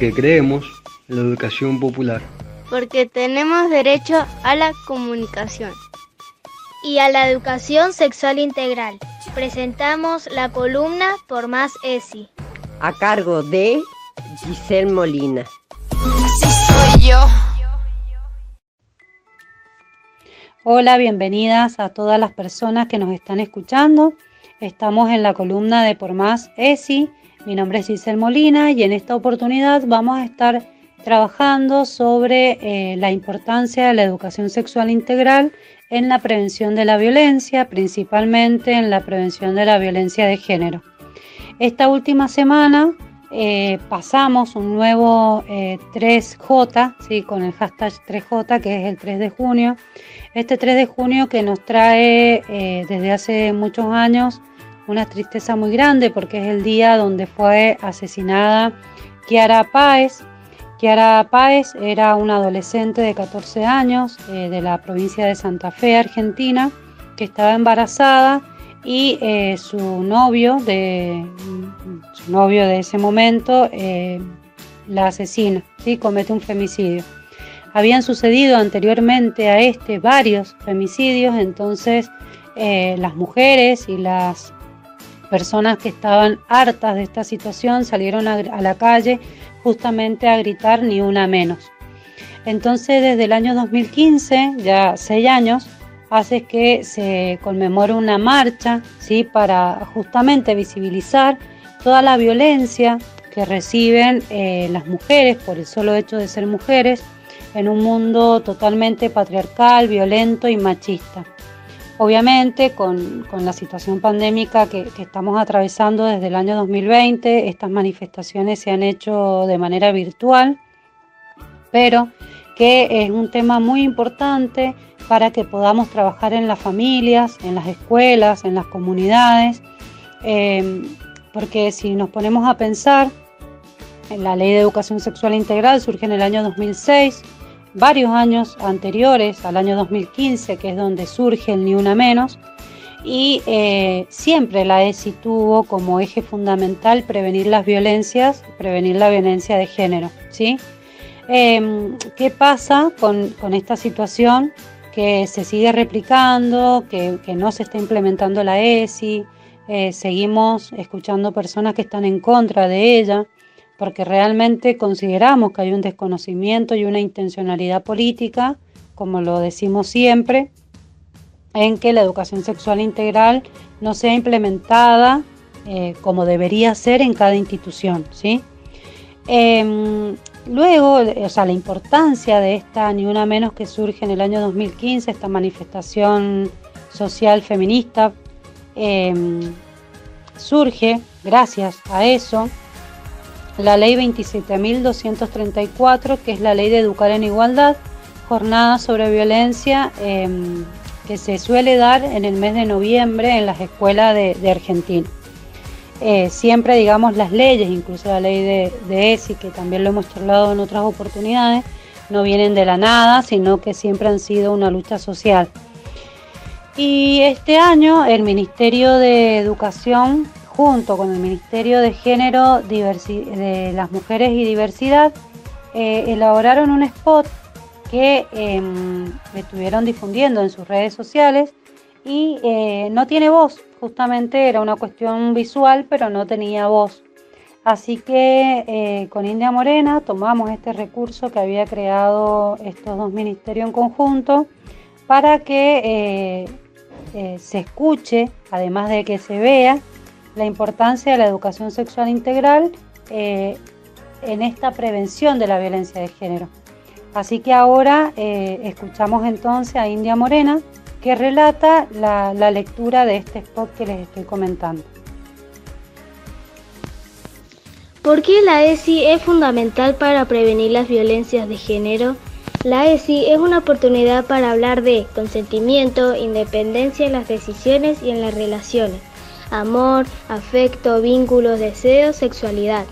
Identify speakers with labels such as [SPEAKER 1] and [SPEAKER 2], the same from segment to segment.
[SPEAKER 1] porque creemos en la educación popular.
[SPEAKER 2] Porque tenemos derecho a la comunicación.
[SPEAKER 3] Y a la educación sexual integral. Presentamos la columna Por Más ESI.
[SPEAKER 4] A cargo de Giselle Molina.
[SPEAKER 5] Así soy yo.
[SPEAKER 6] Hola, bienvenidas a todas las personas que nos están escuchando. Estamos en la columna de Por Más ESI. Mi nombre es Giselle Molina y en esta oportunidad vamos a estar trabajando sobre eh, la importancia de la educación sexual integral en la prevención de la violencia, principalmente en la prevención de la violencia de género. Esta última semana eh, pasamos un nuevo 3J, eh, ¿sí? con el hashtag 3J, que es el 3 de junio. Este 3 de junio que nos trae desde hace muchos años una tristeza muy grande porque es el día donde fue asesinada Kiara Páez. Kiara Páez era una adolescente de 14 años eh, de la provincia de Santa Fe, Argentina, que estaba embarazada y eh, su novio de su novio de ese momento eh, la asesina, ¿sí? comete un femicidio. Habían sucedido anteriormente a este varios femicidios, entonces las mujeres y las personas que estaban hartas de esta situación salieron a, la calle justamente a gritar ni una menos. Entonces desde el año 2015, ya seis años, hace que se conmemore una marcha ¿sí? para justamente visibilizar toda la violencia que reciben eh, las mujeres por el solo hecho de ser mujeres en un mundo totalmente patriarcal, violento y machista. Obviamente, con, la situación pandémica que, estamos atravesando desde el año 2020, estas manifestaciones se han hecho de manera virtual, pero que es un tema muy importante para que podamos trabajar en las familias, en las escuelas, en las comunidades, eh, porque si nos ponemos a pensar, en la ley de educación sexual integral surge en el año 2006, varios años anteriores, al año 2015, que es donde surge el Ni Una Menos, y eh, siempre la ESI tuvo como eje fundamental prevenir las violencias, prevenir la violencia de género. ¿sí? Em, ¿Qué pasa con, esta situación que se sigue replicando, que, no se está implementando la ESI? Eh, seguimos escuchando personas que están en contra de ella porque realmente consideramos que hay un desconocimiento y una intencionalidad política, como lo decimos siempre, en que la educación sexual integral no sea implementada eh, como debería ser en cada institución. ¿sí? Em, luego, o sea, la importancia de esta, ni una menos que surge en el año 2015, esta manifestación social feminista, em, surge gracias a eso la ley 27.234, que es la ley de educar en igualdad, jornada sobre violencia em, que se suele dar en el mes de noviembre en las escuelas de, Argentina. Eh, siempre, digamos, las leyes, incluso la ley de, de ESI, que también lo hemos charlado en otras oportunidades, no vienen de la nada, sino que siempre han sido una lucha social. Y este año el Ministerio de Educación junto con el Ministerio de Género, de las Mujeres y Diversidad, eh, elaboraron un spot que em, estuvieron difundiendo en sus redes sociales y eh, no tiene voz, justamente era una cuestión visual, pero no tenía voz. Así que eh, con India Morena tomamos este recurso que había creado estos dos ministerios en conjunto para que se escuche, además de que se vea, la importancia de la educación sexual integral eh, en esta prevención de la violencia de género. Así que ahora eh, escuchamos entonces a India Morena que relata la, la lectura de este spot que les estoy comentando.
[SPEAKER 3] ¿Por qué la ESI es fundamental para prevenir las violencias de género? La ESI es una oportunidad para hablar de consentimiento, independencia en las decisiones y en las relaciones amor, afecto, vínculos, deseos, sexualidad.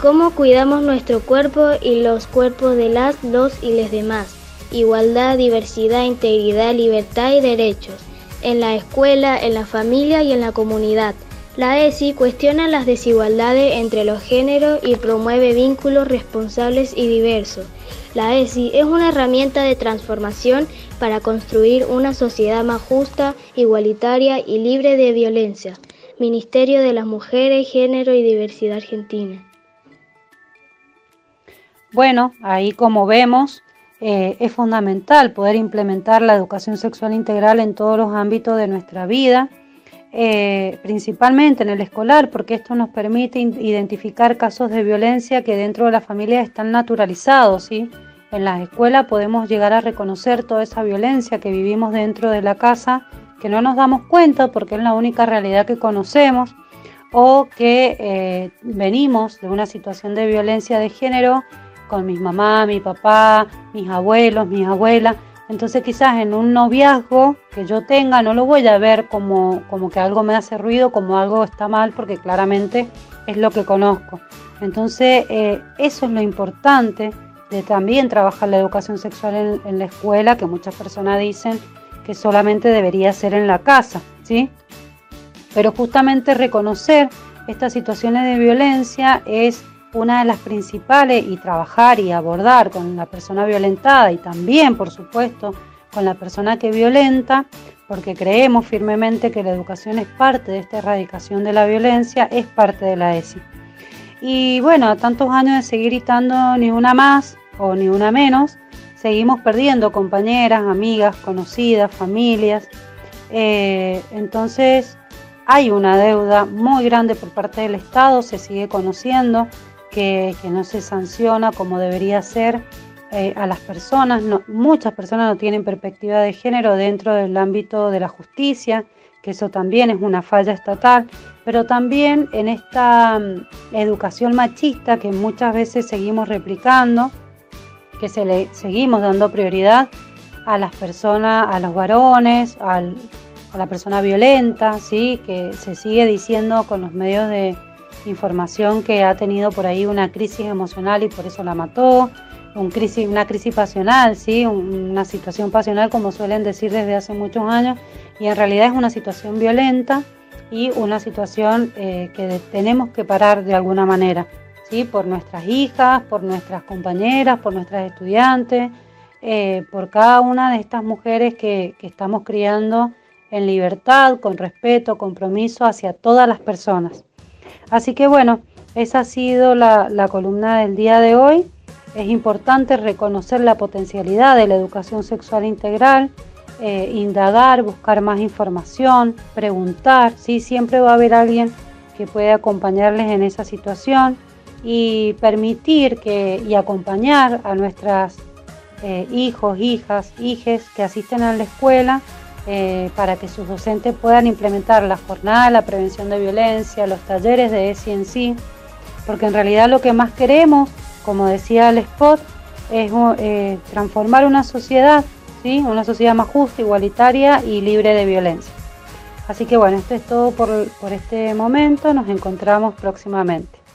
[SPEAKER 3] Cómo cuidamos nuestro cuerpo y los cuerpos de las, los y les demás. Igualdad, diversidad, integridad, libertad y derechos. En la escuela, en la familia y en la comunidad. La ESI cuestiona las desigualdades entre los géneros y promueve vínculos responsables y diversos. La ESI es una herramienta de transformación para construir una sociedad más justa, igualitaria y libre de violencia. Ministerio de las Mujeres, Género y Diversidad Argentina.
[SPEAKER 6] Bueno, ahí como vemos, eh, es fundamental poder implementar la educación sexual integral en todos los ámbitos de nuestra vida, eh, principalmente en el escolar, porque esto nos permite identificar casos de violencia que dentro de la familia están naturalizados. ¿sí? En las escuelas podemos llegar a reconocer toda esa violencia que vivimos dentro de la casa, que no nos damos cuenta porque es la única realidad que conocemos, o que eh, venimos de una situación de violencia de género con mis mamá, mi papá, mis abuelos, mis abuelas. Entonces quizás en un noviazgo que yo tenga no lo voy a ver como, como que algo me hace ruido, como algo está mal, porque claramente es lo que conozco. Entonces eh, eso es lo importante de también trabajar la educación sexual en, en, la escuela, que muchas personas dicen que solamente debería ser en la casa, ¿sí? Pero justamente reconocer estas situaciones de violencia es una de las principales y trabajar y abordar con la persona violentada y también, por supuesto, con la persona que violenta, porque creemos firmemente que la educación es parte de esta erradicación de la violencia, es parte de la ESI. Y bueno, tantos años de seguir gritando ni una más o ni una menos, seguimos perdiendo compañeras, amigas, conocidas, familias. Eh, entonces hay una deuda muy grande por parte del Estado, se sigue conociendo, que, no se sanciona como debería ser eh, a las personas. muchas personas no tienen perspectiva de género dentro del ámbito de la justicia, que eso también es una falla estatal, pero también en esta mm, educación machista que muchas veces seguimos replicando, que se le seguimos dando prioridad a las personas, a los varones, a la persona violenta, ¿sí? que se sigue diciendo con los medios de, información que ha tenido por ahí una crisis emocional y por eso la mató, una crisis pasional, ¿sí? una situación pasional como suelen decir desde hace muchos años y en realidad es una situación violenta y una situación eh, que tenemos que parar de alguna manera, ¿sí? por nuestras hijas, por nuestras compañeras, por nuestras estudiantes, eh, por cada una de estas mujeres que, que estamos criando en libertad, con respeto, compromiso hacia todas las personas. Así que bueno, esa ha sido la, columna del día de hoy. Es importante reconocer la potencialidad de la educación sexual integral, eh, indagar, buscar más información, preguntar, ¿sí? siempre va a haber alguien que puede acompañarles en esa situación y permitir que, y acompañar a nuestras eh, hijos, hijas, hijes que asisten a la escuela eh, para que sus docentes puedan implementar la jornada la prevención de violencia, los talleres de ESI porque en realidad lo que más queremos, como decía el spot, es eh, transformar una sociedad, ¿sí? una sociedad más justa, igualitaria y libre de violencia. Así que bueno, esto es todo por este momento, nos encontramos próximamente.